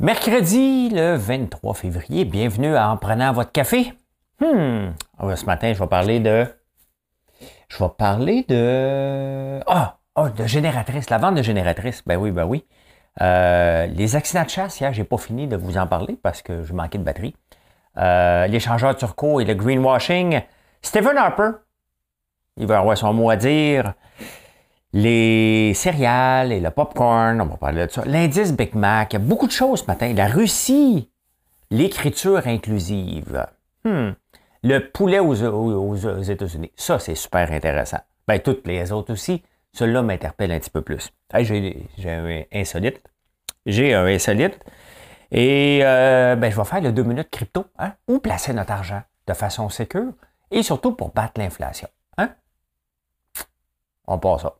Mercredi, le 23 février, bienvenue à En prenant votre café. Hmm, ce matin, je vais parler de... Je vais parler de... Ah, oh, de génératrice, la vente de génératrice. Ben oui, ben oui. Euh, les accidents de chasse, hier, j'ai pas fini de vous en parler parce que je manquais de batterie. Euh, l'échangeur turco et le greenwashing. Stephen Harper, il va avoir son mot à dire les céréales et le popcorn, on va parler de ça. L'indice Big Mac, il y a beaucoup de choses ce matin. La Russie, l'écriture inclusive. Hmm. Le poulet aux, États-Unis. Ça, c'est super intéressant. Ben, toutes les autres aussi. Celui-là m'interpelle un petit peu plus. j'ai, un insolite. J'ai un insolite. Et euh, ben, je vais faire le deux minutes crypto. Hein? Où placer notre argent? De façon sécure et surtout pour battre l'inflation. Hein? On passe ça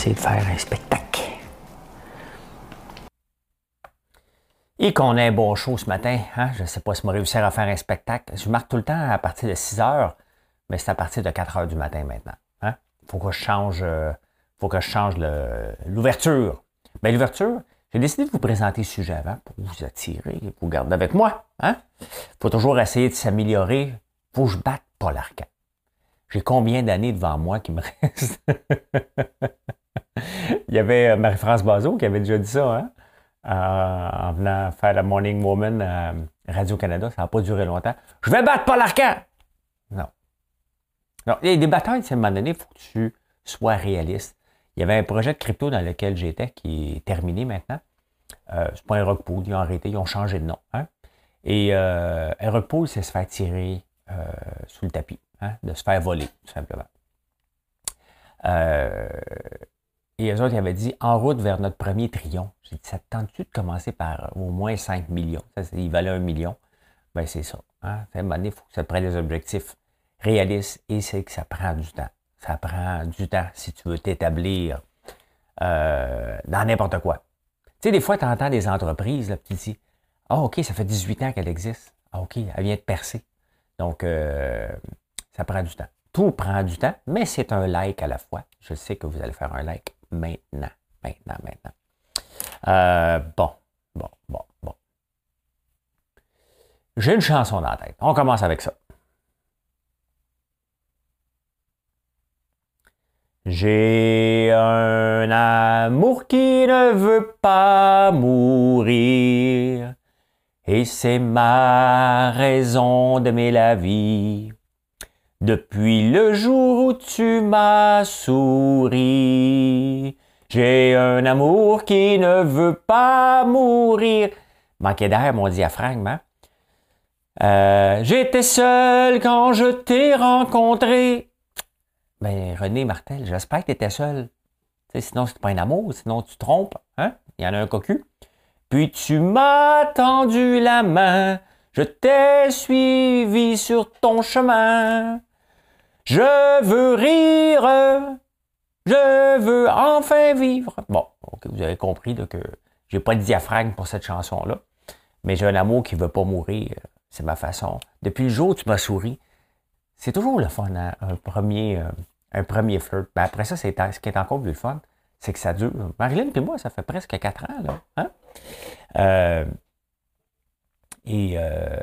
Essayer de faire un spectacle. Et qu'on ait un bon show ce matin. Hein? Je ne sais pas si on va réussir à faire un spectacle. Je marque tout le temps à partir de 6 heures, mais c'est à partir de 4 heures du matin maintenant. Il hein? faut que je change, euh, je change l'ouverture. Bien, l'ouverture, j'ai décidé de vous présenter le sujet avant pour vous attirer, pour vous garder avec moi. Il hein? faut toujours essayer de s'améliorer. Il faut que je batte pas l'arcade. J'ai combien d'années devant moi qui me restent? Il y avait euh, Marie-France Bazot qui avait déjà dit ça, hein? Euh, en venant faire la Morning Woman à Radio-Canada. Ça n'a pas duré longtemps. Je vais battre Paul Arcand! Non. Non. Il y a des batailles, à un moment donné, il faut que tu sois réaliste. Il y avait un projet de crypto dans lequel j'étais qui est terminé maintenant. Euh, c'est pas un rock pool, ils ont arrêté, ils ont changé de nom. Hein? Et euh, un rock c'est se faire tirer euh, sous le tapis, hein? de se faire voler, tout simplement. Euh, et eux autres, ils avaient dit en route vers notre premier triomphe. J'ai dit, ça te tente-tu de commencer par au moins 5 millions? Ça, il valait un million. Ben, c'est ça. Hein? À un moment donné, il faut que ça prenne des objectifs réalistes et c'est que ça prend du temps. Ça prend du temps si tu veux t'établir euh, dans n'importe quoi. Tu sais, des fois, tu entends des entreprises, là, tu dis, ah, OK, ça fait 18 ans qu'elle existe. Ah, OK, elle vient de percer. Donc, euh, ça prend du temps. Tout prend du temps, mais c'est un like à la fois. Je sais que vous allez faire un like maintenant. Maintenant, maintenant. Euh, bon, bon, bon, bon. J'ai une chanson dans la tête. On commence avec ça. J'ai un amour qui ne veut pas mourir, et c'est ma raison d'aimer la vie. Depuis le jour où tu m'as souri, j'ai un amour qui ne veut pas mourir. Manquait d'air, mon diaphragme, hein? Euh, J'étais seul quand je t'ai rencontré. Ben, René Martel, j'espère que tu étais seul. sinon, c'est pas un amour, sinon tu trompes. Hein? Il y en a un cocu. Puis tu m'as tendu la main, je t'ai suivi sur ton chemin. Je veux rire, je veux enfin vivre. Bon, vous avez compris que j'ai pas de diaphragme pour cette chanson-là, mais j'ai un amour qui veut pas mourir. C'est ma façon. Depuis le jour où tu m'as souri, c'est toujours le fun, hein, un premier, euh, un premier flirt. Ben après ça, c'est ce qui est encore plus fun, c'est que ça dure. Marilyn et moi, ça fait presque quatre ans, là. Hein? Euh, et euh,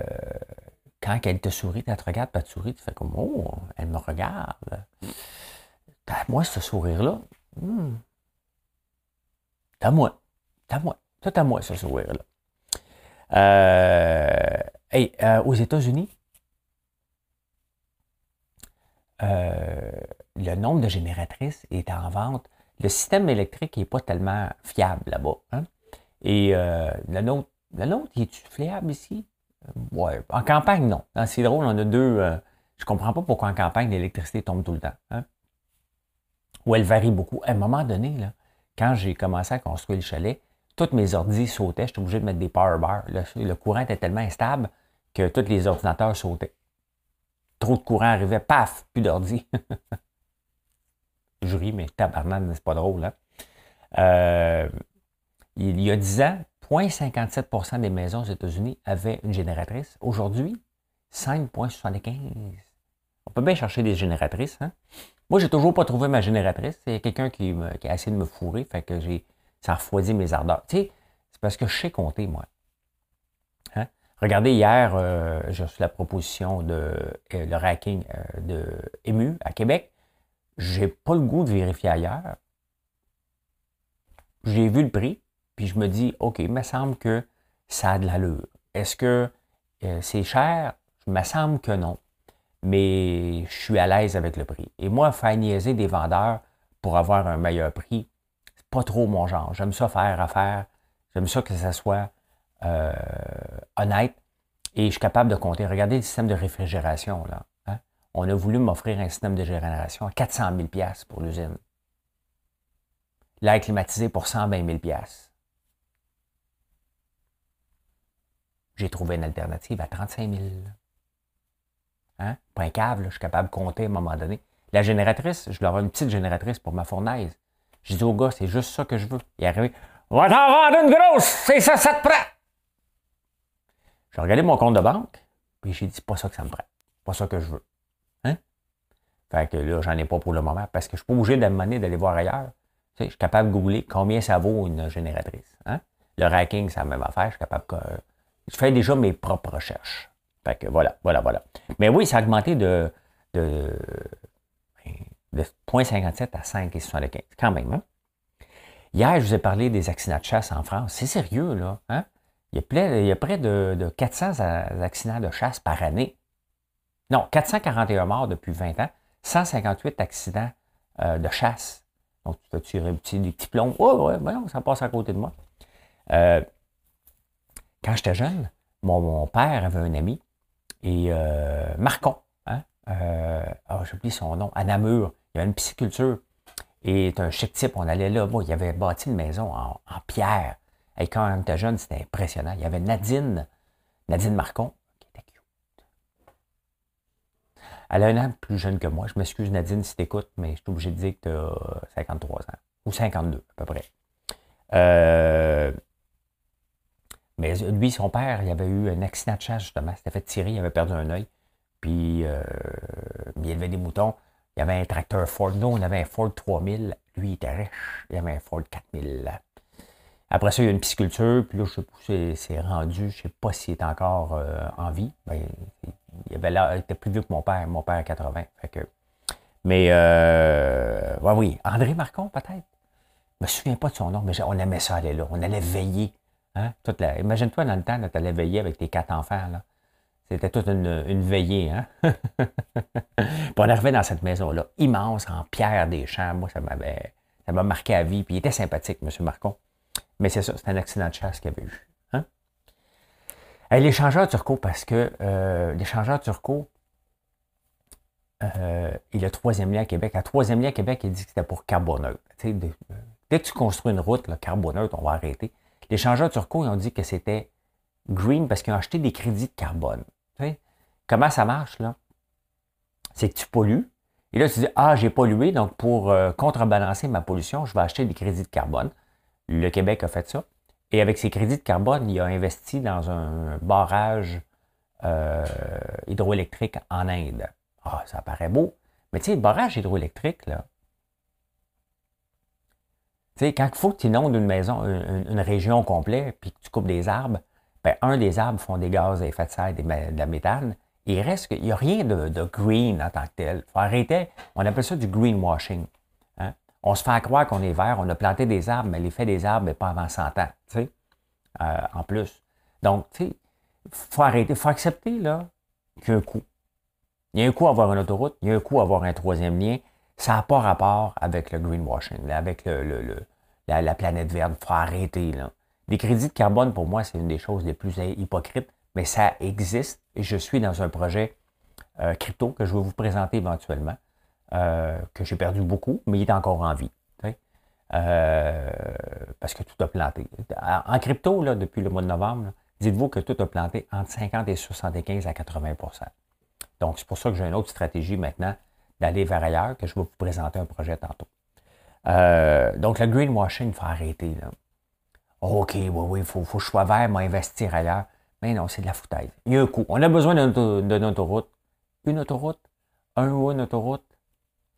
quand elle te sourit, elle te regarde, pas te sourit, tu fais comme Oh, elle me regarde. moi, ce sourire-là. Hmm. T'as moi. T'as moi. Tout à moi, ce sourire-là. Euh, hey, euh, aux États-Unis, euh, le nombre de génératrices est en vente. Le système électrique n'est pas tellement fiable là-bas. Hein. Et le nôtre, le nôtre, est-tu fiable ici? Ouais. En campagne, non. C'est drôle, on a deux. Euh, je comprends pas pourquoi en campagne, l'électricité tombe tout le temps. Hein? Ou elle varie beaucoup. À un moment donné, là, quand j'ai commencé à construire le chalet, toutes mes ordis sautaient. J'étais obligé de mettre des power bars. Le, courant était tellement instable que tous les ordinateurs sautaient. Trop de courant arrivait, paf, plus d'ordi. Je ris, mais tabarnak, c'est pas drôle. Hein? Euh, il y a 10 ans, 0,57% des maisons aux États-Unis avaient une génératrice. Aujourd'hui, 5,75. On peut bien chercher des génératrices. Hein? Moi, j'ai toujours pas trouvé ma génératrice. Il y a quelqu'un qui, a essayé de me fourrer, fait que j'ai, ça a refroidi mes ardeurs. Tu sais, c'est parce que je sais compter, moi. Hein? Regardez, hier, euh, j'ai reçu la proposition de euh, le racking euh, de EMU à Québec. J'ai pas le goût de vérifier ailleurs. J'ai vu le prix, puis je me dis, OK, il me semble que ça a de l'allure. Est-ce que c'est cher? Il me semble que non mais je suis à l'aise avec le prix. Et moi, faire niaiser des vendeurs pour avoir un meilleur prix, c'est pas trop mon genre. J'aime ça faire affaire. J'aime ça que ça soit euh, honnête. Et je suis capable de compter. Regardez le système de réfrigération. Là, hein. On a voulu m'offrir un système de génération à 400 000 pour l'usine. L'air climatisé pour 120 000 J'ai trouvé une alternative à 35 000 Hein? Pas un câble, je suis capable de compter à un moment donné. La génératrice, je leur ai une petite génératrice pour ma fournaise. J'ai dit au gars, c'est juste ça que je veux. Il est arrivé, on va t'en vendre une grosse, c'est ça, ça te prend. J'ai regardé mon compte de banque, puis j'ai dit, pas ça que ça me prend. Pas ça que je veux. Hein? Fait que là, j'en ai pas pour le moment, parce que je suis pas obligé d'amener d'aller voir ailleurs. Tu sais, je suis capable de googler combien ça vaut une génératrice. Hein? Le racking, c'est la même affaire. Je suis capable. Je fais déjà mes propres recherches voilà, voilà, voilà. Mais oui, ça a augmenté de, de, de 0,57 à 5,75. Quand même, hein? Hier, je vous ai parlé des accidents de chasse en France. C'est sérieux, là. Hein? Il, y a près, près de, 400 accidents de chasse par année. Non, 441 morts depuis 20 ans, 158 accidents euh, de chasse. Donc, tu tirer petit, des petits plombs. Oh, ouais, ça passe à côté de moi. Euh, quand j'étais jeune, mon, père avait un ami et euh, Marcon, hein? Euh, oh, j'oublie son nom, à Namur, il y avait une pisciculture. Et c'est un chic type, on allait là, bon, il avait bâti une maison en, pierre. Et quand on était jeune, c'était impressionnant. Il y avait Nadine, Nadine Marcon, qui était cute. Elle a un an plus jeune que moi. Je m'excuse, Nadine, si t'écoutes, mais je suis obligé de dire que tu as 53 ans. Ou 52, à peu près. Euh, mais lui, son père, il avait eu un accident de chasse, justement. Il s'était fait tirer, il avait perdu un œil. Puis, euh, il élevait des moutons. Il avait un tracteur Ford. Nous, on avait un Ford 3000. Lui, il était riche. Il avait un Ford 4000. Après ça, il y a une pisciculture. Puis là, je sais pas c'est rendu. Je sais pas s'il est encore euh, en vie. Ben, il, avait il était plus vieux que mon père. Mon père a 80. Fait que, mais, euh, oui, André Marcon, peut-être? Je me souviens pas de son nom, mais on aimait ça aller là. On allait veiller Hein? Imagine-toi dans le temps, tu allais veiller avec tes quatre enfants. Là. C'était toute une, veillée. Hein? puis on arrivait dans cette maison-là, immense, en pierre des champs. Moi, ça m'avait ça m'a marqué à vie. Puis il était sympathique, M. Marcon. Mais c'est ça, c'est un accident de chasse qu'il avait eu. Hein? l'échangeur turco, parce que euh, l'échangeur turco, euh, il a troisième lien à Québec. À troisième lien à Québec, il dit que c'était pour carboneutre. dès que tu construis une route, là, carboneutre, on va arrêter. Les changeurs turcos, ils ont dit que c'était green parce qu'ils ont acheté des crédits de carbone. Comment ça marche, là? C'est que tu pollues. Et là, tu dis, ah, j'ai pollué, donc pour euh, contrebalancer ma pollution, je vais acheter des crédits de carbone. Le Québec a fait ça. Et avec ces crédits de carbone, il a investi dans un barrage euh, hydroélectrique en Inde. Ah, ça paraît beau. Mais tu sais, le barrage hydroélectrique, là, tu sais, quand il faut que tu inondes une maison, une, région complète, puis que tu coupes des arbres, ben, un des arbres font des gaz à effet de serre, de la méthane. il reste il n'y a rien de, green en tant que tel. Faut arrêter. On appelle ça du greenwashing. Hein. On se fait croire qu'on est vert, on a planté des arbres, mais l'effet des arbres n'est pas avant 100 ans, tu sais, euh, en plus. Donc, tu sais, faut arrêter, faut accepter là, qu'il y a un coût. Il y a un coût à avoir une autoroute, il y a un coût à avoir un troisième lien, ça n'a pas rapport avec le greenwashing, avec le, la, planète verte. Il faut arrêter. Là. Les crédits de carbone, pour moi, c'est une des choses les plus hypocrites, mais ça existe et je suis dans un projet euh, crypto que je vais vous présenter éventuellement, euh, que j'ai perdu beaucoup, mais il est encore en vie. Euh, parce que tout a planté. En crypto, là, depuis le mois de novembre, dites-vous que tout a planté entre 50 et 75 à 80% Donc, c'est pour ça que j'ai une autre stratégie maintenant d'aller vers ailleurs, que je vais vous présenter un projet tantôt. Euh, donc, le greenwashing, il faut arrêter. Là. OK, oui, oui, il faut, faut, que je sois vert, m'investir ailleurs. Mais non, c'est de la foutaise. Il y a un coût. On a besoin d'une autoroute. Une autoroute, un ou une autoroute,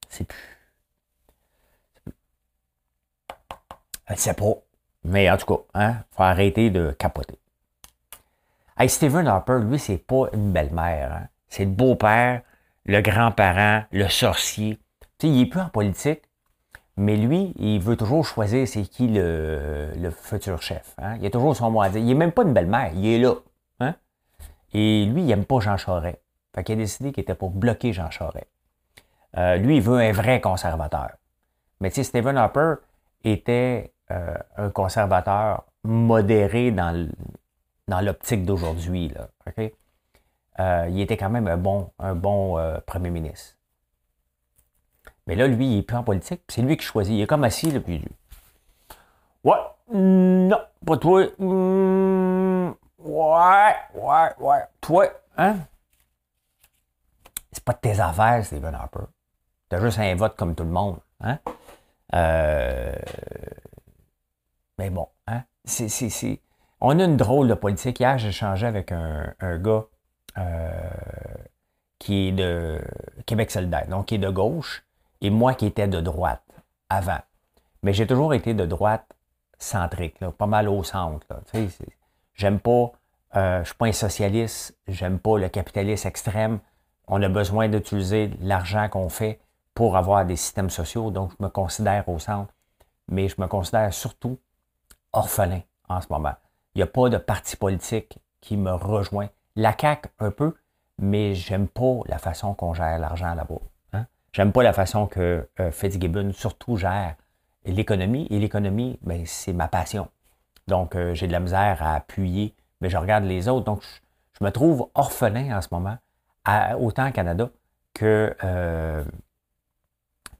c'est plus. Sais pas. Mais en tout cas, il hein, faut arrêter de capoter. Hey, Stephen Harper, lui, c'est pas une belle-mère. Hein. C'est le beau-père, le grand-parent, le sorcier. Tu sais, il est plus en politique, mais lui, il veut toujours choisir c'est qui le, futur chef. Hein. Il a toujours son mot à dire. Il n'est même pas une belle-mère, il est là. Hein? Et lui, il n'aime pas Jean Charest. Fait qu'il a décidé qu'il était pour bloquer Jean Charest. Euh, lui, il veut un vrai conservateur. Mais tu sais, Stephen Harper était euh, un conservateur modéré dans l'optique d'aujourd'hui. Euh, il était quand même un bon, un bon premier ministre. Mais là, lui, il n'est plus en politique. C'est lui qui choisit. Il est comme assis, là, puis Ouais, non, pas toi. Hmm, ouais, ouais, ouais. Toi, hein? C'est pas de tes affaires, Stephen Harper. T'as juste un vote comme tout le monde. Hein? Euh... Mais bon, hein? C'est, c'est, On a une drôle de politique. Hier, j'ai échangé avec un, un gars euh, qui est de Québec solidaire, donc qui est de gauche, et moi qui étais de droite avant. Mais j'ai toujours été de droite centrique, pas mal au centre. J'aime pas, euh, je suis pas un socialiste, j'aime pas le capitalisme extrême. On a besoin d'utiliser l'argent qu'on fait pour avoir des systèmes sociaux, donc je me considère au centre, mais je me considère surtout orphelin en ce moment. Il n'y a pas de parti politique qui me rejoint. La CAQ un peu, mais j'aime pas la façon qu'on gère l'argent là-bas. J'aime pas la façon que euh, Fitzgibbon surtout gère l'économie. Et l'économie, ben, c'est ma passion. Donc, euh, j'ai de la misère à appuyer, mais je regarde les autres. Donc, je, me trouve orphelin en ce moment, autant au Canada euh,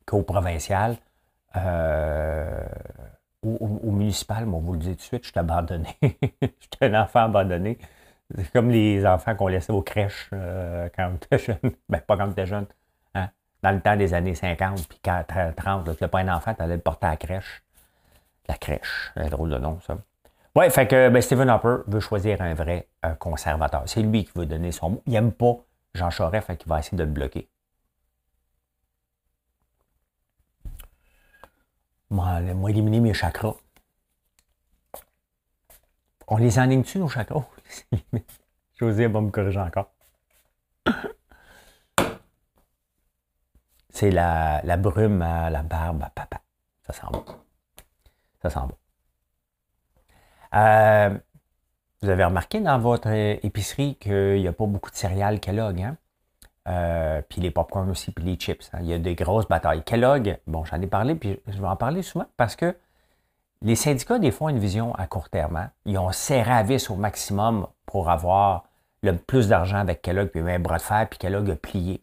qu'au provincial. ou au, municipal, moi, on vous le dit tout de suite, je suis abandonné. je suis un enfant abandonné. C'est comme les enfants qu'on laissait aux crèches quand on était jeune. Ben, pas quand on était jeune dans le temps des années 50 puis 30, tu n'as pas un enfant, tu allais le porter à la crèche. La crèche, c'est drôle de nom, ça. Oui, fait que ben, Stephen Harper veut choisir un vrai conservateur. C'est lui qui veut donner son mot. Il n'aime pas Jean Charest, fait qu'il va essayer de le bloquer. Moi, moi éliminer mes chakras. On les enligne-tu, nos chakras? José va me corriger encore. C'est la, brume à la barbe à papa. Ça sent bon. Ça sent bon. Euh, vous avez remarqué dans votre épicerie qu'il n'y a pas beaucoup de céréales Kellogg, hein? Euh, puis les popcorn aussi, puis les chips. Hein? Il y a des grosses batailles. Kellogg, bon, j'en ai parlé, puis je vais en parler souvent parce que les syndicats, des fois, ont une vision à court terme. Hein? Ils ont serré à vis au maximum pour avoir le plus d'argent avec Kellogg, puis un bras de fer, puis Kellogg a plié.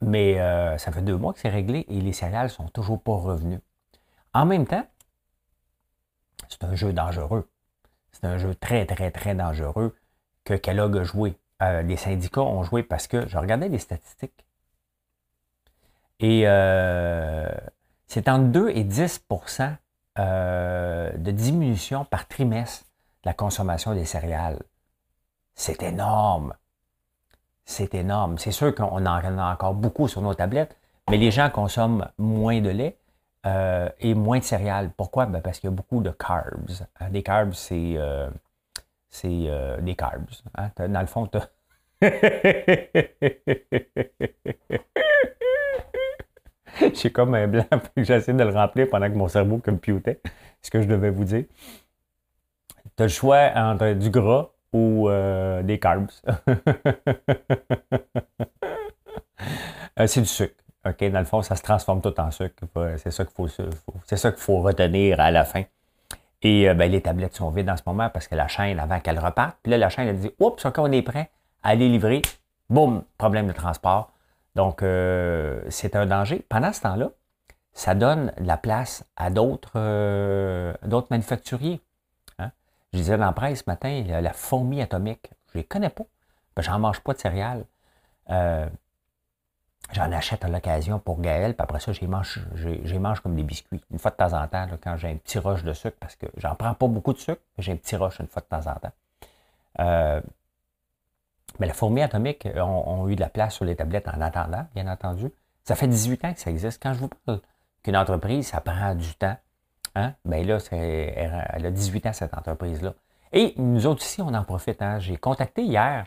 Mais euh, ça fait deux mois que c'est réglé et les céréales sont toujours pas revenus. En même temps, c'est un jeu dangereux. C'est un jeu très, très, très dangereux que Kellogg a joué. Euh, les syndicats ont joué parce que je regardais les statistiques. Et euh, c'est entre 2 et 10 de diminution par trimestre de la consommation des céréales. C'est énorme. C'est énorme. C'est sûr qu'on en a encore beaucoup sur nos tablettes, mais les gens consomment moins de lait euh, et moins de céréales. Pourquoi? Ben, parce qu'il y a beaucoup de carbs. Hein, des carbs, c'est euh, euh, des carbs. Hein. Dans le fond, tu J'ai comme un blanc, j'essaie de le remplir pendant que mon cerveau computait ce que je devais vous dire. Tu as le choix entre du gras ou euh, des carbs. Euh, c'est du sucre. Dans le fond, ça se transforme tout en sucre. C'est ça qu'il faut, c'est ça qu'il faut retenir à la fin. Et euh, ben, les tablettes sont vides en ce moment parce que la chaîne, avant qu'elle reparte, puis là, la chaîne, elle dit Oups, quand on est prêt à les livrer, boum, problème de transport. Donc, c'est un danger. Pendant ce temps-là, ça donne la place à d'autres euh, manufacturiers. Hein. Je disais dans la presse ce matin, la, fourmi atomique, je ne les connais pas. Ben, j'en mange pas de céréales. Euh, j'en achète à l'occasion pour Gaël, puis après ça, j'y mange, mange comme des biscuits. Une fois de temps en temps, quand j'ai un petit rush de sucre, parce que j'en prends pas beaucoup de sucre, mais j'ai un petit rush une fois de temps en temps. Euh, mais la fourmi atomique ont, eu de la place sur les tablettes en attendant, bien entendu. Ça fait 18 ans que ça existe. Quand je vous parle qu'une entreprise, ça prend du temps, hein? bien là, elle a 18 ans, cette entreprise-là. Et nous autres ici, on en profite. Hein? J'ai contacté hier,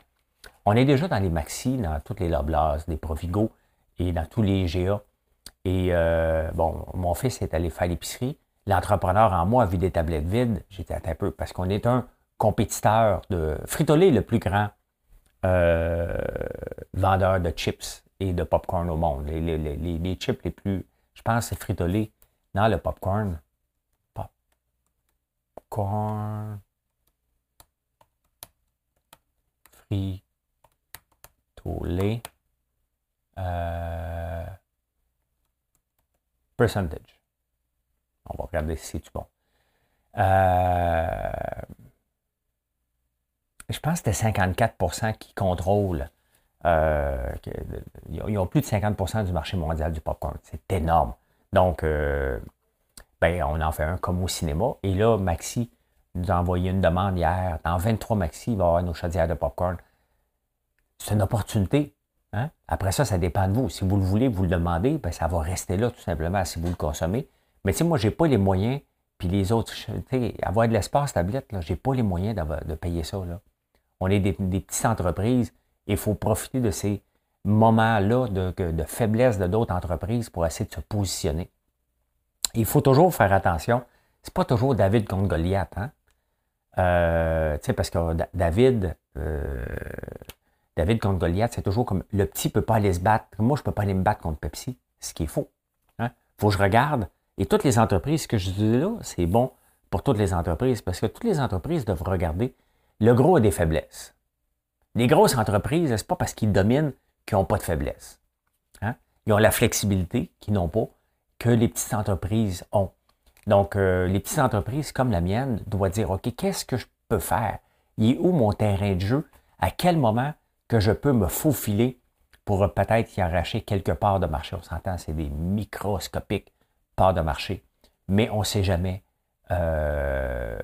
on est déjà dans les Maxi, dans toutes les Loblas, des Provigo et dans tous les GA. Et euh, bon, mon fils est allé faire l'épicerie. L'entrepreneur en moi a vu des tablettes vides. J'étais un peu, parce qu'on est un compétiteur de Frito-Lay, le plus grand euh, vendeur de chips et de popcorn au monde. Les, chips les plus, je pense, c'est Frito-Lay. Non, le popcorn. Popcorn. Frito-Lay. Euh, percentage. On va regarder si c'est bon. Euh, je pense que c'était 54% qui contrôlent. Euh, ils ont plus de 50% du marché mondial du popcorn. C'est énorme. Donc, euh, ben, on en fait un comme au cinéma. Et là, Maxi nous a envoyé une demande hier. Dans 23 Maxi, il va avoir nos chaudières de popcorn. C'est une opportunité. Hein? Après ça, ça dépend de vous. Si vous le voulez, vous le demandez, ben, ça va rester là tout simplement si vous le consommez. Mais tu sais, moi, je n'ai pas les moyens, puis les autres, avoir de l'espace tablette, je n'ai pas les moyens de payer ça. Là. On est des, petites entreprises et il faut profiter de ces moments-là de, faiblesse de d'autres entreprises pour essayer de se positionner. il faut toujours faire attention. C'est pas toujours David contre Goliath. Hein? Euh, parce que David, euh, David contre Goliath, c'est toujours comme le petit ne peut pas aller se battre. Moi, je ne peux pas aller me battre contre Pepsi, ce qui est faux. Il hein? faut que je regarde. Et toutes les entreprises, que je dis là, c'est bon pour toutes les entreprises parce que toutes les entreprises doivent regarder le gros a des faiblesses. Les grosses entreprises, c'est pas parce qu'ils dominent qu'ils n'ont pas de faiblesse. Hein? Ils ont la flexibilité qu'ils n'ont pas, que les petites entreprises ont. Donc, euh, les petites entreprises comme la mienne doivent dire, OK, qu'est-ce que je peux faire? Il est où mon terrain de jeu? À quel moment que je peux me faufiler pour peut-être y arracher quelques parts de marché? On s'entend, c'est des microscopiques parts de marché. Mais on ne sait jamais euh,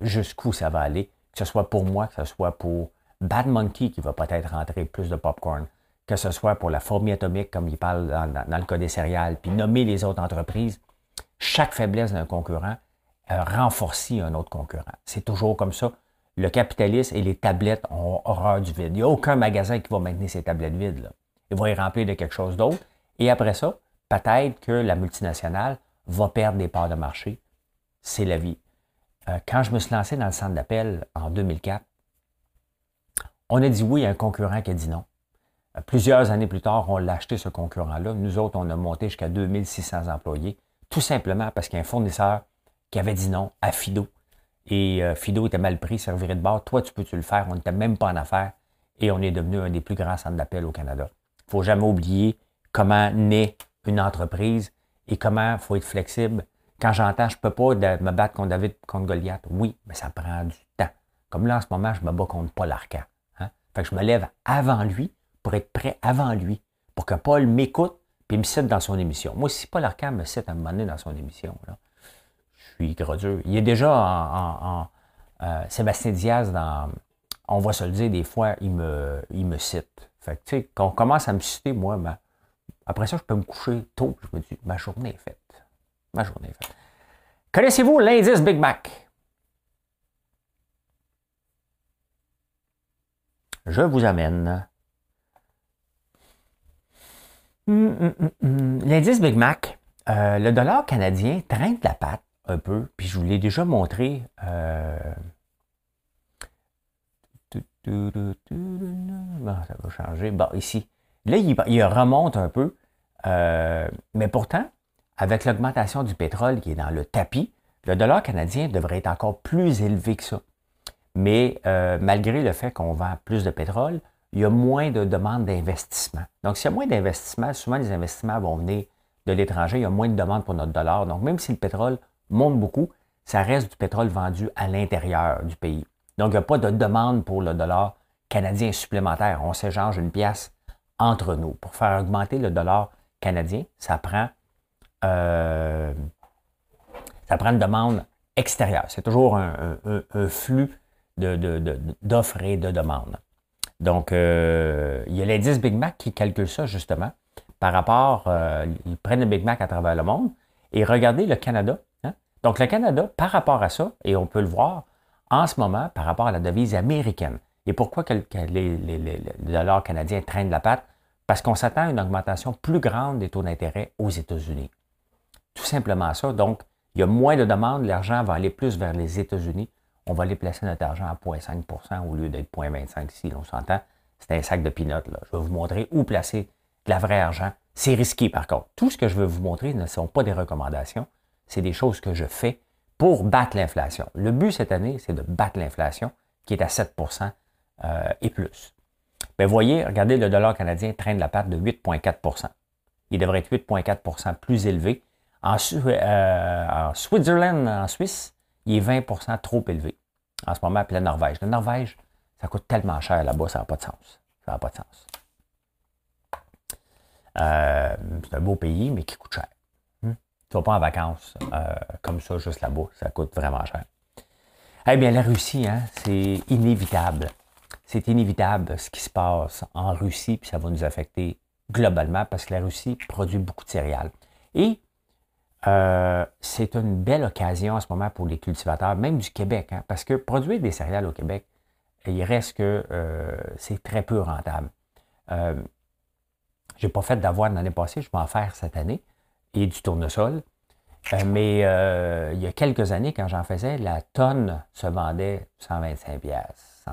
jusqu'où ça va aller que ce soit pour moi, que ce soit pour Bad Monkey qui va peut-être rentrer plus de popcorn, que ce soit pour la fourmi atomique, comme il parle dans, le cas des céréales, puis nommer les autres entreprises, chaque faiblesse d'un concurrent euh, renforce un autre concurrent. C'est toujours comme ça. Le capitaliste et les tablettes ont horreur du vide. Il n'y a aucun magasin qui va maintenir ces tablettes vides. Il va y remplir de quelque chose d'autre. Et après ça, peut-être que la multinationale va perdre des parts de marché. C'est la vie. Euh, quand je me suis lancé dans le centre d'appel en 2004, on a dit oui à un concurrent qui a dit non. Euh, plusieurs années plus tard, on l'a acheté, ce concurrent-là. Nous autres, on a monté jusqu'à 2600 employés, tout simplement parce qu'il y a un fournisseur qui avait dit non à Fido. Et euh, Fido était mal pris, servirait de bord. Toi, tu peux-tu le faire? On n'était même pas en affaires. Et on est devenu un des plus grands centres d'appel au Canada. Il ne faut jamais oublier comment naît une entreprise et comment il faut être flexible quand j'entends, je ne peux pas me battre contre David, contre Goliath, oui, mais ça prend du temps. Comme là, en ce moment, je me bats contre Paul Arcan. Hein? Fait que je me lève avant lui pour être prêt avant lui, pour que Paul m'écoute puis me cite dans son émission. Moi, si Paul Arcan me cite à un moment donné dans son émission, là, je suis gros Il est déjà en, euh, Sébastien Diaz dans On va se le dire, des fois, il me, il me cite. Fait que, tu sais, quand on commence à me citer, moi, après ça, je peux me coucher tôt. Je me dis, ma journée est faite. Ma journée Connaissez-vous l'indice Big Mac? Je vous amène. Hum, hum, hum, l'indice Big Mac, euh, le dollar canadien traîne la patte un peu, puis je vous l'ai déjà montré. Euh, ça va changer. Bon, ici. Là, il, il remonte un peu. Euh, mais pourtant, avec l'augmentation du pétrole qui est dans le tapis, le dollar canadien devrait être encore plus élevé que ça. Mais euh, malgré le fait qu'on vend plus de pétrole, il y a moins de demandes d'investissement. Donc, s'il y a moins d'investissement, souvent les investissements vont venir de l'étranger, il y a moins de demandes pour notre dollar. Donc, même si le pétrole monte beaucoup, ça reste du pétrole vendu à l'intérieur du pays. Donc, il n'y a pas de demande pour le dollar canadien supplémentaire. On s'échange une pièce entre nous. Pour faire augmenter le dollar canadien, ça prend, euh, ça prend une demande extérieure. C'est toujours un, flux d'offres de, et de demandes. Donc, euh, il y a l'indice Big Mac qui calcule ça justement par rapport, euh, ils prennent le Big Mac à travers le monde et regardez le Canada. Hein. Donc, le Canada, par rapport à ça, et on peut le voir en ce moment par rapport à la devise américaine. Et pourquoi les, dollars canadiens traînent la patte? Parce qu'on s'attend à une augmentation plus grande des taux d'intérêt aux États-Unis. Tout simplement ça. Donc, il y a moins de demandes, l'argent va aller plus vers les États-Unis. On va aller placer notre argent à 0,5% au lieu d'être 0,25 ici. On s'entend, c'est un sac de pinottes. Je vais vous montrer où placer de la vraie argent. C'est risqué par contre. Tout ce que je veux vous montrer ne sont pas des recommandations, c'est des choses que je fais pour battre l'inflation. Le but cette année, c'est de battre l'inflation qui est à 7% euh, et plus. Bien, voyez, regardez, le dollar canadien traîne la patte de 8,4% Il devrait être 8,4% plus élevé. En, euh, en Switzerland, en Suisse, il est 20% trop élevé. En ce moment, puis la Norvège. La Norvège, ça coûte tellement cher là-bas, ça n'a pas de sens. Ça n'a pas de sens. Euh, c'est un beau pays, mais qui coûte cher. Hmm? Tu ne vas pas en vacances euh, comme ça, juste là-bas. Ça coûte vraiment cher. Eh bien, la Russie, hein, c'est inévitable. C'est inévitable ce qui se passe en Russie, puis ça va nous affecter globalement parce que la Russie produit beaucoup de céréales. Et euh, c'est une belle occasion en ce moment pour les cultivateurs, même du Québec, hein, parce que produire des céréales au Québec, il reste que c'est très peu rentable. Je n'ai pas fait d'avoine l'année passée, je vais en faire cette année, et du tournesol. Euh, mais euh, il y a quelques années, quand j'en faisais, la tonne se vendait 125 pièces,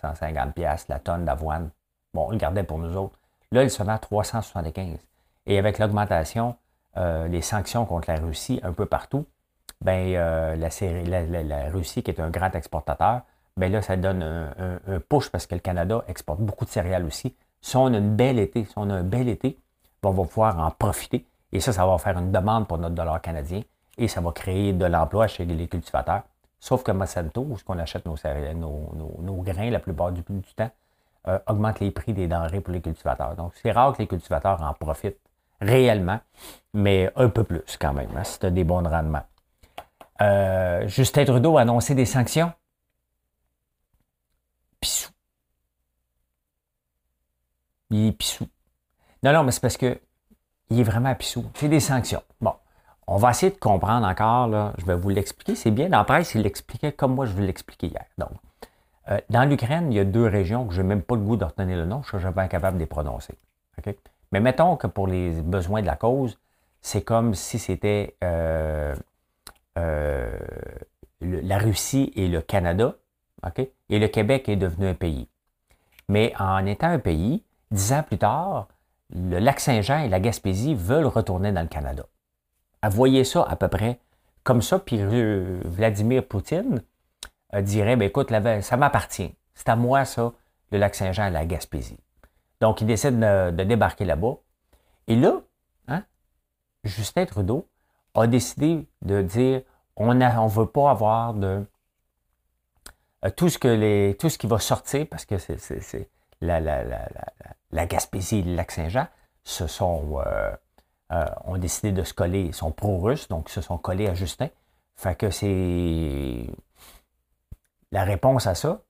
150 pièces la tonne d'avoine. Bon, on le gardait pour nous autres. Là, il se vend à 375. Et avec l'augmentation, euh, les sanctions contre la Russie un peu partout, ben, la, la, Russie, qui est un grand exportateur, ben là, ça donne un push parce que le Canada exporte beaucoup de céréales aussi. Si on a une belle été, si on a un bel été, ben, on va pouvoir en profiter. Et ça, ça va faire une demande pour notre dollar canadien et ça va créer de l'emploi chez les cultivateurs. Sauf que Monsanto, où on achète nos, nos, grains la plupart du, temps, euh, augmente les prix des denrées pour les cultivateurs. Donc, c'est rare que les cultivateurs en profitent réellement, mais un peu plus quand même, hein, des bons rendements. Euh, Justin Trudeau a annoncé des sanctions. Pissou. Il est pissou. Non, non, mais c'est parce que il est vraiment pissou. C'est des sanctions. Bon, on va essayer de comprendre encore. Je vais vous l'expliquer. C'est bien. Dans la presse, il l'expliquait comme moi je vous l'expliquer hier. Donc, euh, dans l'Ukraine, il y a deux régions que je n'ai même pas le goût de retenir le nom. Je suis jamais incapable de les prononcer. Mais mettons que pour les besoins de la cause, c'est comme si c'était euh, euh, la Russie et le Canada. Et le Québec est devenu un pays. Mais en étant un pays, Dix ans plus tard, le lac Saint-Jean et la Gaspésie veulent retourner dans le Canada. voyez ça à peu près comme ça, puis Vladimir Poutine euh, dirait, ben, écoute, ça m'appartient. C'est à moi, ça, le lac Saint-Jean et la Gaspésie. Donc, il décide de, débarquer là-bas. Et là, hein, Justin Trudeau a décidé de dire, on ne veut pas avoir de... Euh, tout, ce qui va sortir, parce que c'est la, Gaspésie et le lac Saint-Jean se sont, euh, euh, ont décidé de se coller, ils sont pro-russes, donc ils se sont collés à Justin. Fait que c'est la réponse à ça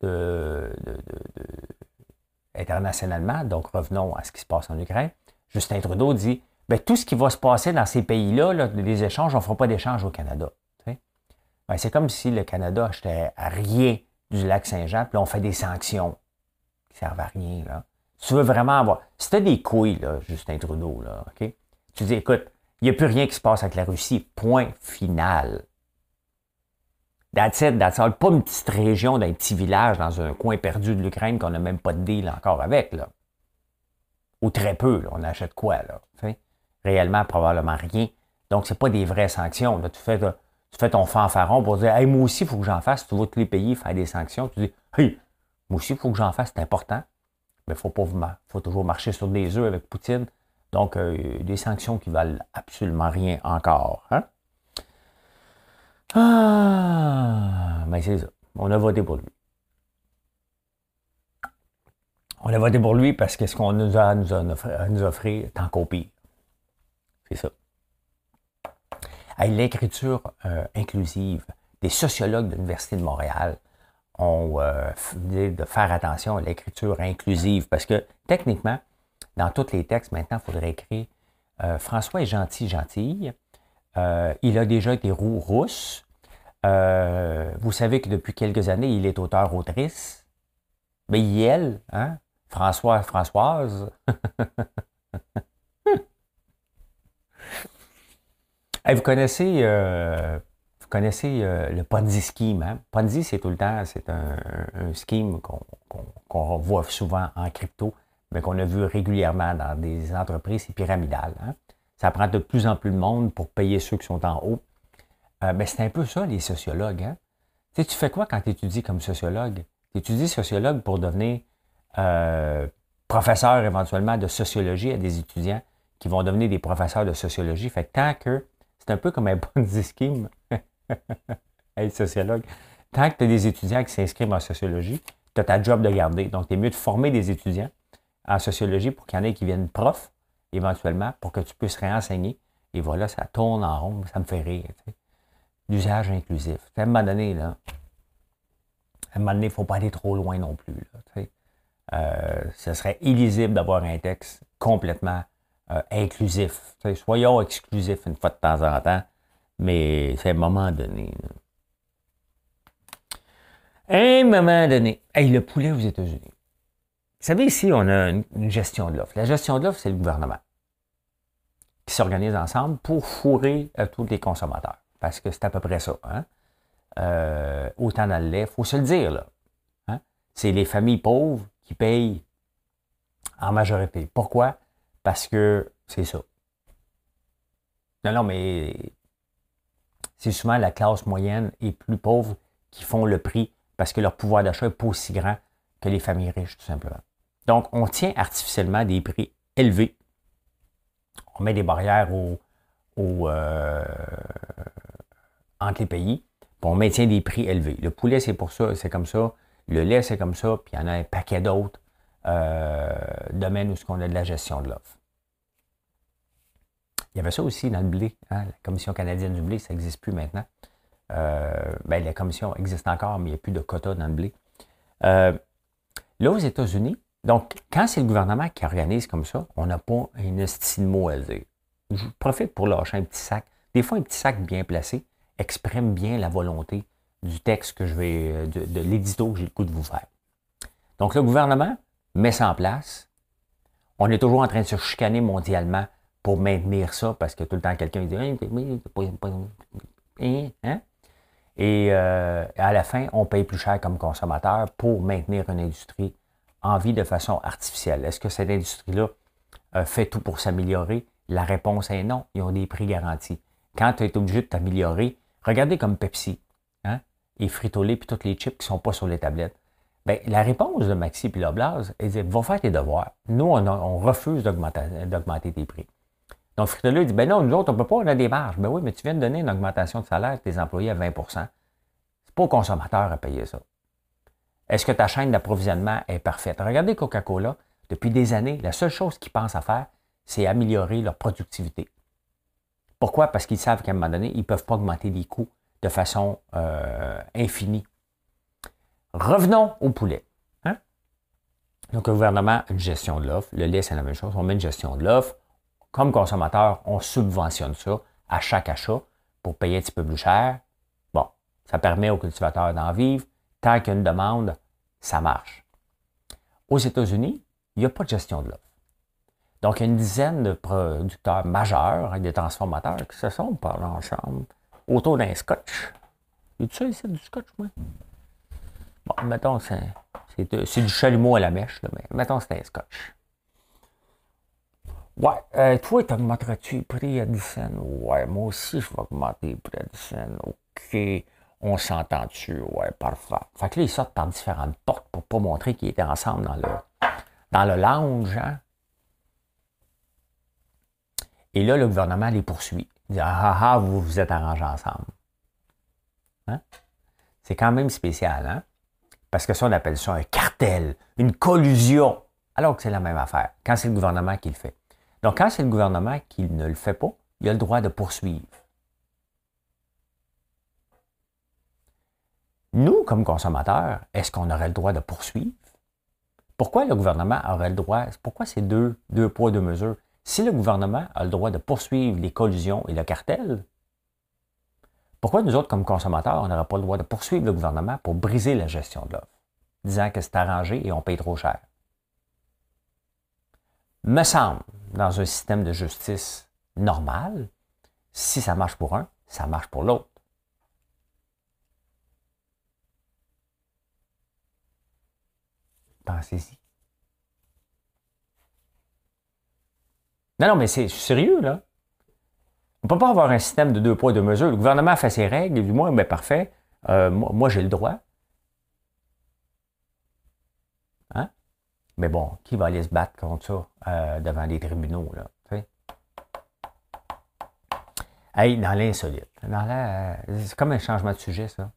internationalement. Donc revenons à ce qui se passe en Ukraine. Justin Trudeau dit ben, tout ce qui va se passer dans ces pays-là, là, les échanges, on ne fera pas d'échange au Canada. Ben, c'est comme si le Canada achetait rien du lac Saint-Jean, puis on fait des sanctions servent à rien, là. Tu veux vraiment avoir. Tu des couilles, là, Justin Trudeau, là, OK? Tu dis, écoute, il n'y a plus rien qui se passe avec la Russie. Point final. That's it. Pas une petite région d'un petit village dans un coin perdu de l'Ukraine qu'on n'a même pas de deal encore avec, là. Ou très peu. On achète quoi, là? Réellement, probablement rien. Donc, c'est pas des vraies sanctions. Tu, fais, tu fais ton fanfaron pour dire, hey, moi aussi, il faut que j'en fasse. Tu tous les pays faire des sanctions. Tu dis, hey, moi aussi, il faut que j'en fasse, c'est important. Mais il faut, pas, faut toujours marcher sur des œufs avec Poutine. Donc, des sanctions qui valent absolument rien encore. Hein? Ah, mais c'est ça. On a voté pour lui. On a voté pour lui parce que ce qu'on nous a, a nous offrir tant qu'au pire. C'est ça. L'écriture euh, inclusive, des sociologues de l'Université de Montréal ont euh, dit de faire attention à l'écriture inclusive parce que techniquement, dans tous les textes, maintenant, il faudrait écrire euh, François est gentil, gentille. Il a déjà été roux rousse. vous savez que depuis quelques années, il est auteur-autrice. Mais elle, hein? François, Françoise. vous connaissez, euh, vous connaissez euh, le Ponzi scheme. Hein? Ponzi, c'est tout le temps, c'est un, scheme qu'on voit souvent en crypto, mais qu'on a vu régulièrement dans des entreprises, c'est pyramidal. Hein? Ça prend de plus en plus de monde pour payer ceux qui sont en haut. Euh, mais c'est un peu ça, les sociologues. Hein? Tu, sais, tu fais quoi quand tu étudies comme sociologue? Tu étudies sociologue pour devenir professeur éventuellement de sociologie à des étudiants qui vont devenir des professeurs de sociologie. Fait que tant que c'est un peu comme un Ponzi scheme. être sociologue. Tant que tu as des étudiants qui s'inscrivent en sociologie, tu as ta job de garder. Donc, tu es mieux de former des étudiants en sociologie pour qu'il y en ait qui viennent profs, éventuellement, pour que tu puisses réenseigner. Et voilà, ça tourne en rond. Ça me fait rire. L'usage inclusif. À un moment donné, là, à un moment donné, il ne faut pas aller trop loin non plus. euh, ce serait illisible d'avoir un texte complètement euh, inclusif. soyons exclusifs une fois de temps en temps, mais c'est un moment donné. un moment donné. Hey, le poulet aux États-Unis. Vous savez, ici, on a une, gestion de l'offre. La gestion de l'offre, c'est le gouvernement qui s'organise ensemble pour fourrer euh, tous les consommateurs. Parce que c'est à peu près ça. Hein? Euh, autant dans le il faut se le dire. là. Hein? C'est les familles pauvres qui payent en majorité. Pourquoi? Parce que c'est ça. Non, non, mais c'est souvent la classe moyenne et plus pauvre qui font le prix parce que leur pouvoir d'achat n'est pas aussi grand que les familles riches, tout simplement. Donc, on tient artificiellement des prix élevés. On met des barrières euh, entre les pays, puis on maintient des prix élevés. Le poulet, c'est pour ça, c'est comme ça. Le lait, c'est comme ça, puis il y en a un paquet d'autres euh, domaines où on a de la gestion de l'offre. Il y avait ça aussi dans le blé. Hein, la Commission canadienne du blé, ça n'existe plus maintenant. Euh, ben, la commission existe encore, mais il n'y a plus de quotas dans le blé. Là, aux États-Unis, donc, quand c'est le gouvernement qui organise comme ça, on n'a pas un estime mot à dire. Je profite pour lâcher un petit sac. Des fois, un petit sac bien placé exprime bien la volonté du texte que je vais, euh, de, de l'édito que j'ai le coup de vous faire. Donc, le gouvernement met ça en place. On est toujours en train de se chicaner mondialement pour maintenir ça, parce que tout le temps, quelqu'un dit hein? Et euh, à la fin, on paye plus cher comme consommateur pour maintenir une industrie en vie de façon artificielle? Est-ce que cette industrie-là euh, fait tout pour s'améliorer? La réponse est non. Ils ont des prix garantis. Quand tu es obligé de t'améliorer, regardez comme Pepsi hein? et Frito-Lay puis toutes les chips qui ne sont pas sur les tablettes. Bien, la réponse de Maxi et Loblaws est de va faire tes devoirs. Nous, on, refuse d'augmenter tes prix. Donc, Frito-Lay dit, ben non, nous autres, on ne peut pas, on a des marges. Ben oui, mais tu viens de donner une augmentation de salaire à tes employés à 20% C'est pas au consommateur à payer ça. Est-ce que ta chaîne d'approvisionnement est parfaite? Regardez Coca-Cola, depuis des années, la seule chose qu'ils pensent à faire, c'est améliorer leur productivité. Pourquoi? Parce qu'ils savent qu'à un moment donné, ils ne peuvent pas augmenter les coûts de façon euh, infinie. Revenons au poulet. Hein? Donc, le gouvernement, une gestion de l'offre. Le lait, c'est la même chose. On met une gestion de l'offre comme consommateur, on subventionne ça à chaque achat pour payer un petit peu plus cher. Bon, ça permet aux cultivateurs d'en vivre. Tant qu'il y a une demande, ça marche. Aux États-Unis, il n'y a pas de gestion de l'offre. Donc, il y a une dizaine de producteurs majeurs, avec des transformateurs, qui se sont parlés ensemble autour d'un scotch. Y a ça ici, du scotch, moi? Bon, mettons, c'est, du chalumeau à la mèche, mais mettons, c'est un scotch. Ouais, euh, toi, t'augmenteras-tu le prix à 10 cents? Ouais, moi aussi, je vais augmenter le prix à 10 cents. OK, on s'entend-tu? Ouais, parfait. Fait que là, ils sortent par différentes portes pour pas montrer qu'ils étaient ensemble dans le, dans le lounge, hein? Et là, le gouvernement les poursuit. Il dit, ah, ah, ah vous vous êtes arrangés ensemble. Hein? C'est quand même spécial, hein? Parce que ça, on appelle ça un cartel, une collusion, alors que c'est la même affaire, quand c'est le gouvernement qui le fait. Donc, quand c'est le gouvernement qui ne le fait pas, il a le droit de poursuivre. Nous, comme consommateurs, est-ce qu'on aurait le droit de poursuivre? Pourquoi le gouvernement aurait le droit? Pourquoi c'est deux, deux poids, deux mesures? Si le gouvernement a le droit de poursuivre les collusions et le cartel, pourquoi nous autres, comme consommateurs, on n'aurait pas le droit de poursuivre le gouvernement pour briser la gestion de l'offre, disant que c'est arrangé et on paye trop cher? Me semble, dans un système de justice normal, si ça marche pour un, ça marche pour l'autre. Pensez-y. Non, non, mais c'est sérieux, là. On ne peut pas avoir un système de deux poids, deux mesures. Le gouvernement fait ses règles, du moins, ben parfait. Euh, moi, j'ai le droit. Hein? Mais bon, qui va aller se battre contre ça euh, devant les tribunaux, là? Hey, dans l'insolite. c'est comme un changement de sujet, ça.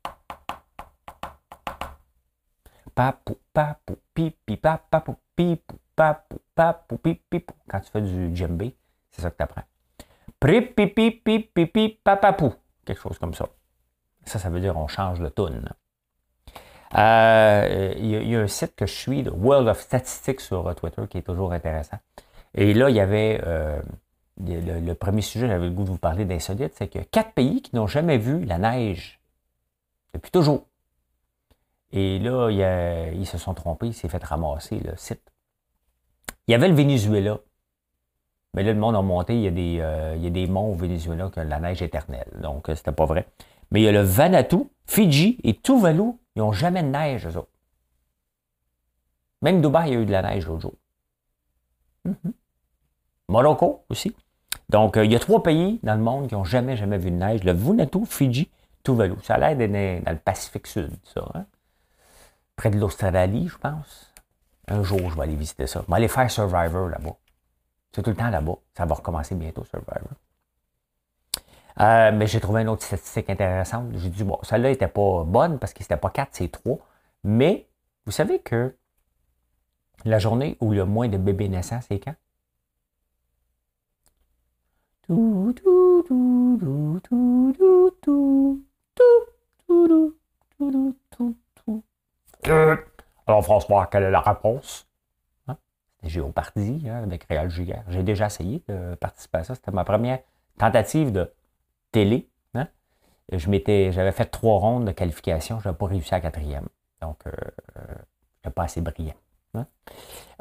Papou, papou, pipi, papou, pipou, papou, papou. Quand tu fais du djembé, c'est ça que tu apprends. Prip, pipi, pipi, papapou. Quelque chose comme ça. Ça, ça veut dire on change le tune. Euh, il y, a un site que je suis, le World of Statistics sur Twitter, qui est toujours intéressant. Et là, il y avait euh, le, premier sujet, j'avais le goût de vous parler d'insolite, c'est a quatre pays qui n'ont jamais vu la neige depuis toujours. Et là, ils se sont trompés, il s'est fait ramasser le site. Il y avait le Venezuela. Mais là, le monde a monté, il y a des, euh, il y a des monts au Venezuela qui ont la neige éternelle. Donc, euh, c'était pas vrai. Mais il y a le Vanuatu, Fidji et Tuvalu, ils n'ont jamais de neige, eux autres. Même Dubaï a eu de la neige l'autre jour. Mm-hmm. Morocco aussi. Donc, euh, il y a trois pays dans le monde qui n'ont jamais, jamais vu de neige. Le Vanuatu, Fidji, Tuvalu. Ça a l'air d'être dans le Pacifique Sud, ça. Hein? Près de l'Australie, je pense. Un jour, je vais aller visiter ça. Je vais aller faire Survivor là-bas. C'est tout le temps là-bas. Ça va recommencer bientôt, Survivor. Euh, mais j'ai trouvé une autre statistique intéressante. J'ai dit, bon, celle-là n'était pas bonne parce que c'était pas 4, c'est 3. Mais vous savez que la journée où il y a moins de bébés naissants, c'est quand? Alors, François, quelle est la réponse? Hein? Géopardy hein, avec Réal Giguère. J'ai déjà essayé de participer à ça. C'était ma première tentative de télé. Hein? J'avais fait trois rondes de qualification. Je n'avais pas réussi à la quatrième. Donc, euh, je pas assez brillant. Hein?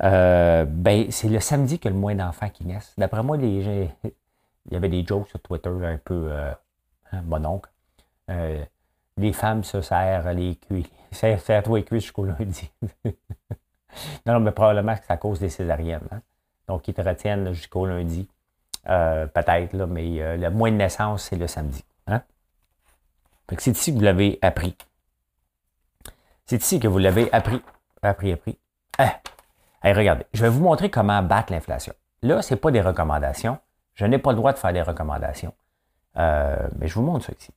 Euh, ben, c'est le samedi que le moins d'enfants qui naissent. D'après moi, il y avait des jokes sur Twitter un peu euh. Euh, les femmes se serrent les cuits. Serre-toi les cuits jusqu'au lundi. non, mais probablement que c'est à cause des césariennes. Hein. Donc, ils te retiennent jusqu'au lundi. Euh, peut-être, là, mais le moins de naissance, c'est le samedi. Hein? c'est ici que vous l'avez appris. C'est ici que vous l'avez appris. Appris, appris. Ah! regardez, je vais vous montrer comment battre l'inflation. Là, ce n'est pas des recommandations. Je n'ai pas le droit de faire des recommandations. Euh, mais je vous montre ça ici.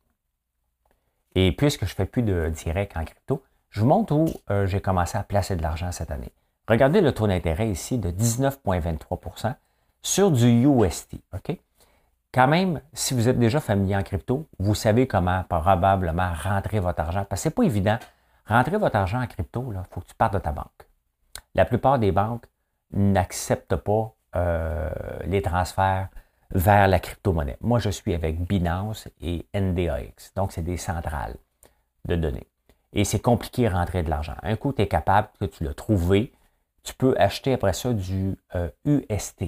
Et puisque je ne fais plus de direct en crypto, je vous montre où euh, j'ai commencé à placer de l'argent cette année. Regardez le taux d'intérêt ici de 19,23% sur du UST. Quand même, si vous êtes déjà familier en crypto, vous savez comment probablement rentrer votre argent. Parce que ce n'est pas évident. Rentrer votre argent en crypto, il faut que tu partes de ta banque. La plupart des banques n'acceptent pas euh, les transferts vers la crypto-monnaie. Moi, je suis avec Binance et NDAX. Donc, c'est des centrales de données. Et c'est compliqué de rentrer de l'argent. Un coup, tu es capable, que tu l'as trouvé, tu peux acheter après ça du UST. Euh,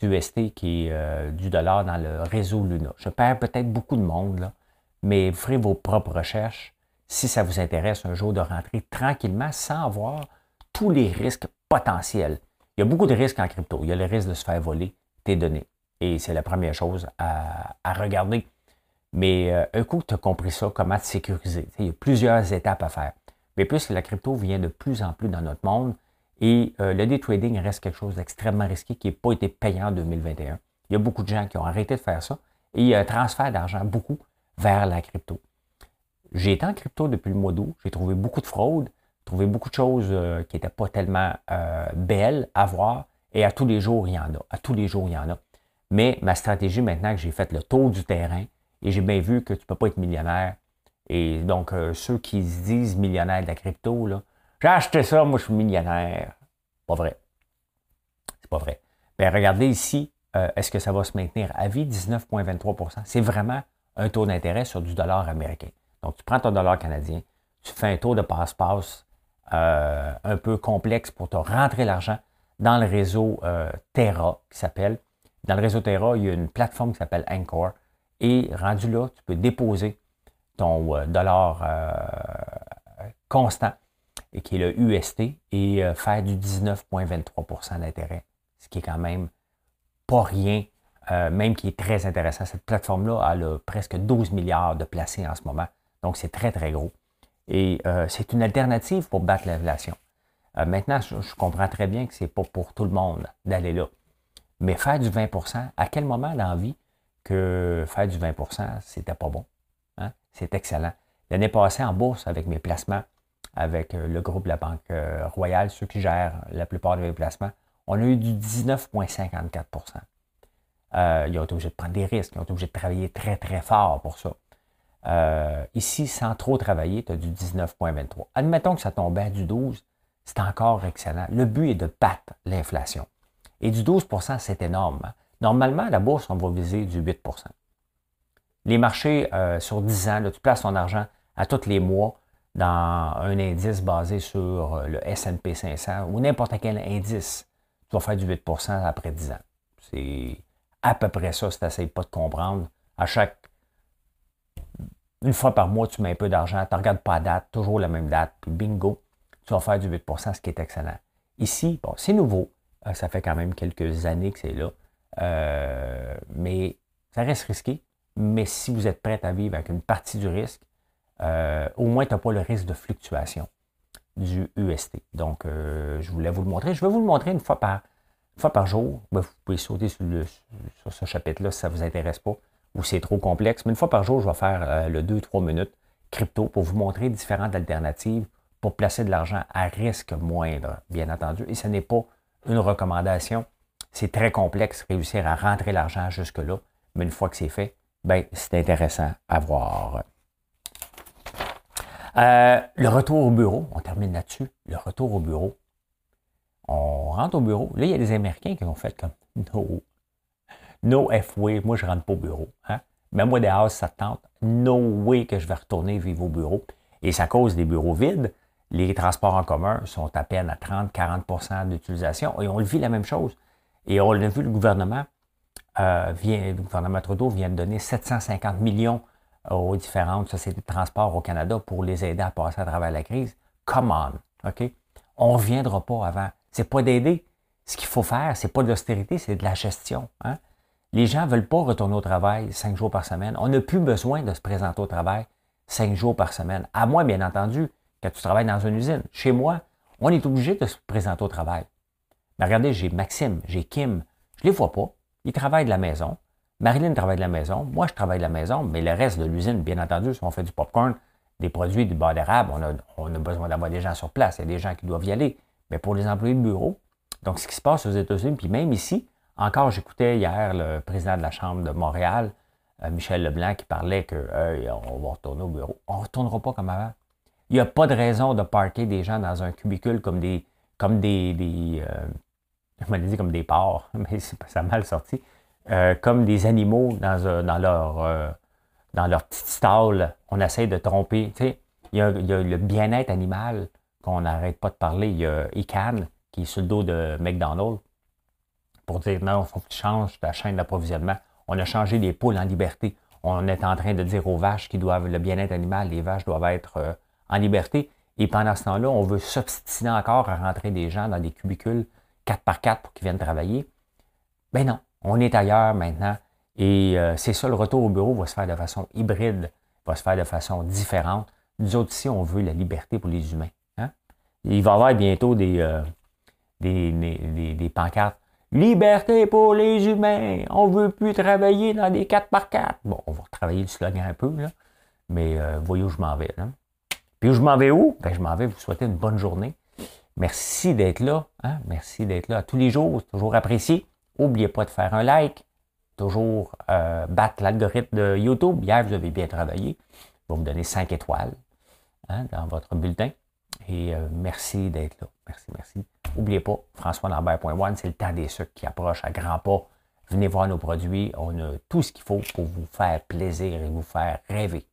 du UST qui est euh, du dollar dans le réseau Luna. Je perds peut-être beaucoup de monde, mais ferez vos propres recherches si ça vous intéresse un jour de rentrer tranquillement sans avoir tous les risques potentiels. Il y a beaucoup de risques en crypto. Il y a le risque de se faire voler tes données. Et c'est la première chose à, regarder. Mais euh, un coup tu as compris ça, comment te sécuriser, il y a plusieurs étapes à faire. Mais plus la crypto vient de plus en plus dans notre monde et euh, le day trading reste quelque chose d'extrêmement risqué qui n'a pas été payant en 2021. Il y a beaucoup de gens qui ont arrêté de faire ça. Et il y a un transfert d'argent, beaucoup, vers la crypto. J'ai été en crypto depuis le mois d'août. J'ai trouvé beaucoup de fraude, trouvé beaucoup de choses euh, qui n'étaient pas tellement belles à voir. Et à tous les jours, il y en a. À tous les jours, il y en a. Mais ma stratégie maintenant que j'ai fait le tour du terrain et j'ai bien vu que tu ne peux pas être millionnaire. Et donc, euh, ceux qui se disent millionnaires de la crypto, là, j'ai acheté ça, moi je suis millionnaire. Pas vrai. C'est pas vrai. Bien, regardez ici, est-ce que ça va se maintenir à vie? 19,23% C'est vraiment un taux d'intérêt sur du dollar américain. Donc, tu prends ton dollar canadien, tu fais un taux de passe-passe euh, un peu complexe pour te rentrer l'argent dans le réseau euh, Terra, qui s'appelle. Dans le réseau Terra, il y a une plateforme qui s'appelle Anchor. Et rendu là, tu peux déposer ton euh, dollar constant, et qui est le UST, et faire du 19,23% d'intérêt, ce qui est quand même pas rien, même qui est très intéressant. Cette plateforme-là a presque 12 milliards de placés en ce moment. Donc, c'est très, très gros. Et euh, c'est une alternative pour battre l'inflation. Euh, maintenant, je, comprends très bien que ce n'est pas pour tout le monde d'aller là. Mais faire du 20% à quel moment dans la vie que faire du 20% c'était pas bon? Hein? C'est excellent. L'année passée, en bourse, avec mes placements, avec euh, le groupe la Banque Royale, ceux qui gèrent la plupart de mes placements, on a eu du 19,54% Ils ont été obligés de prendre des risques, ils ont été obligés de travailler très, très fort pour ça. Euh, ici, sans trop travailler, tu as du 19,23. Admettons que ça tombait à du 12, c'est encore excellent. Le but est de battre l'inflation. Et du 12% c'est énorme. Normalement, à la bourse, on va viser du 8% Les marchés euh, sur 10 ans, tu places ton argent à tous les mois dans un indice basé sur euh, le S&P 500 ou n'importe quel indice. Tu vas faire du 8% après 10 ans. C'est à peu près ça si tu n'essayes pas de comprendre. À chaque une fois par mois, tu mets un peu d'argent, tu ne regardes pas la date, toujours la même date, puis bingo, tu vas faire du 8% ce qui est excellent. Ici, bon, c'est nouveau. Euh, ça fait quand même quelques années que c'est là. Euh, mais ça reste risqué. Mais si vous êtes prêt à vivre avec une partie du risque, euh, au moins, tu n'as pas le risque de fluctuation du UST. Donc, je voulais vous le montrer. Je vais vous le montrer une fois par, fois par jour. Ben, vous pouvez sauter sur, ce chapitre-là si ça ne vous intéresse pas ou c'est trop complexe. Mais une fois par jour, je vais faire le 2-3 minutes crypto pour vous montrer différentes alternatives pour placer de l'argent à risque moindre, bien entendu. Et ce n'est pas une recommandation. C'est très complexe réussir à rentrer l'argent jusque-là. Mais une fois que c'est fait, ben, c'est intéressant à voir. Euh, le retour au bureau, on termine là-dessus. Le retour au bureau. On rentre au bureau. Là, il y a des Américains qui ont fait comme No No F way, moi je rentre pas au bureau. Hein? Mais moi, dehors, ça tente. No way que je vais retourner vivre au bureau. Et ça cause des bureaux vides. Les transports en commun sont à peine à 30-40% d'utilisation. Et on le vit la même chose. Et on l'a vu, le gouvernement, euh, vient, le gouvernement Trudeau vient de donner 750 millions aux différentes sociétés de transport au Canada pour les aider à passer à travers la crise. Come on, OK? On ne reviendra pas avant. C'est pas d'aider. Ce qu'il faut faire, c'est pas de l'austérité, c'est de la gestion. Hein? Les gens ne veulent pas retourner au travail cinq jours par semaine. On n'a plus besoin de se présenter au travail cinq jours par semaine. À moi, bien entendu, quand tu travailles dans une usine. Chez moi, on est obligé de se présenter au travail. Mais regardez, j'ai Maxime, j'ai Kim. Je ne les vois pas. Ils travaillent de la maison. Marilyn travaille de la maison. Moi, je travaille de la maison. Mais le reste de l'usine, bien entendu, si on fait du popcorn, des produits, du beurre d'érable, on a, besoin d'avoir des gens sur place. Il y a des gens qui doivent y aller. Mais pour les employés de bureau, donc ce qui se passe aux États-Unis, puis même ici, encore, j'écoutais hier le président de la Chambre de Montréal, euh, Michel Leblanc, qui parlait que on va retourner au bureau. On ne retournera pas comme avant. Il n'y a pas de raison de parquer des gens dans un cubicule comme des. comme des. des euh, je dit comme des porcs, mais ça mal sorti. Euh, comme des animaux dans, dans leur dans leur petite stall. On essaie de tromper. Tu sais, il y a, le bien-être animal qu'on n'arrête pas de parler. Il y a ICANN qui est sur le dos de McDonald's pour dire non, il faut que tu changes ta chaîne d'approvisionnement. On a changé les poules en liberté. On est en train de dire aux vaches qui doivent le bien-être animal, les vaches doivent être euh, en liberté. Et pendant ce temps-là, on veut s'obstiner encore à rentrer des gens dans des cubicules 4 par 4 pour qu'ils viennent travailler. Ben non, on est ailleurs maintenant. Et euh, c'est ça, le retour au bureau va se faire de façon hybride, va se faire de façon différente. Nous autres ici, on veut la liberté pour les humains. Hein. Il va y avoir bientôt des, euh, des, des pancartes Liberté pour les humains. On veut plus travailler dans des 4 par 4 Bon, on va travailler le slogan un peu, là. Mais euh, voyez où je m'en vais. Là. Puis où je m'en vais où? Ben, je m'en vais vous souhaiter une bonne journée. Merci d'être là. Hein? Merci d'être là tous les jours. Toujours apprécié. N'oubliez pas de faire un like. Toujours euh, battre l'algorithme de YouTube. Hier, vous avez bien travaillé. Vous donner 5 étoiles hein, dans votre bulletin. Et euh, merci d'être là. Merci, merci. N'oubliez pas, françoislambert.one, c'est le temps des sucres qui approche à grands pas. Venez voir nos produits. On a tout ce qu'il faut pour vous faire plaisir et vous faire rêver.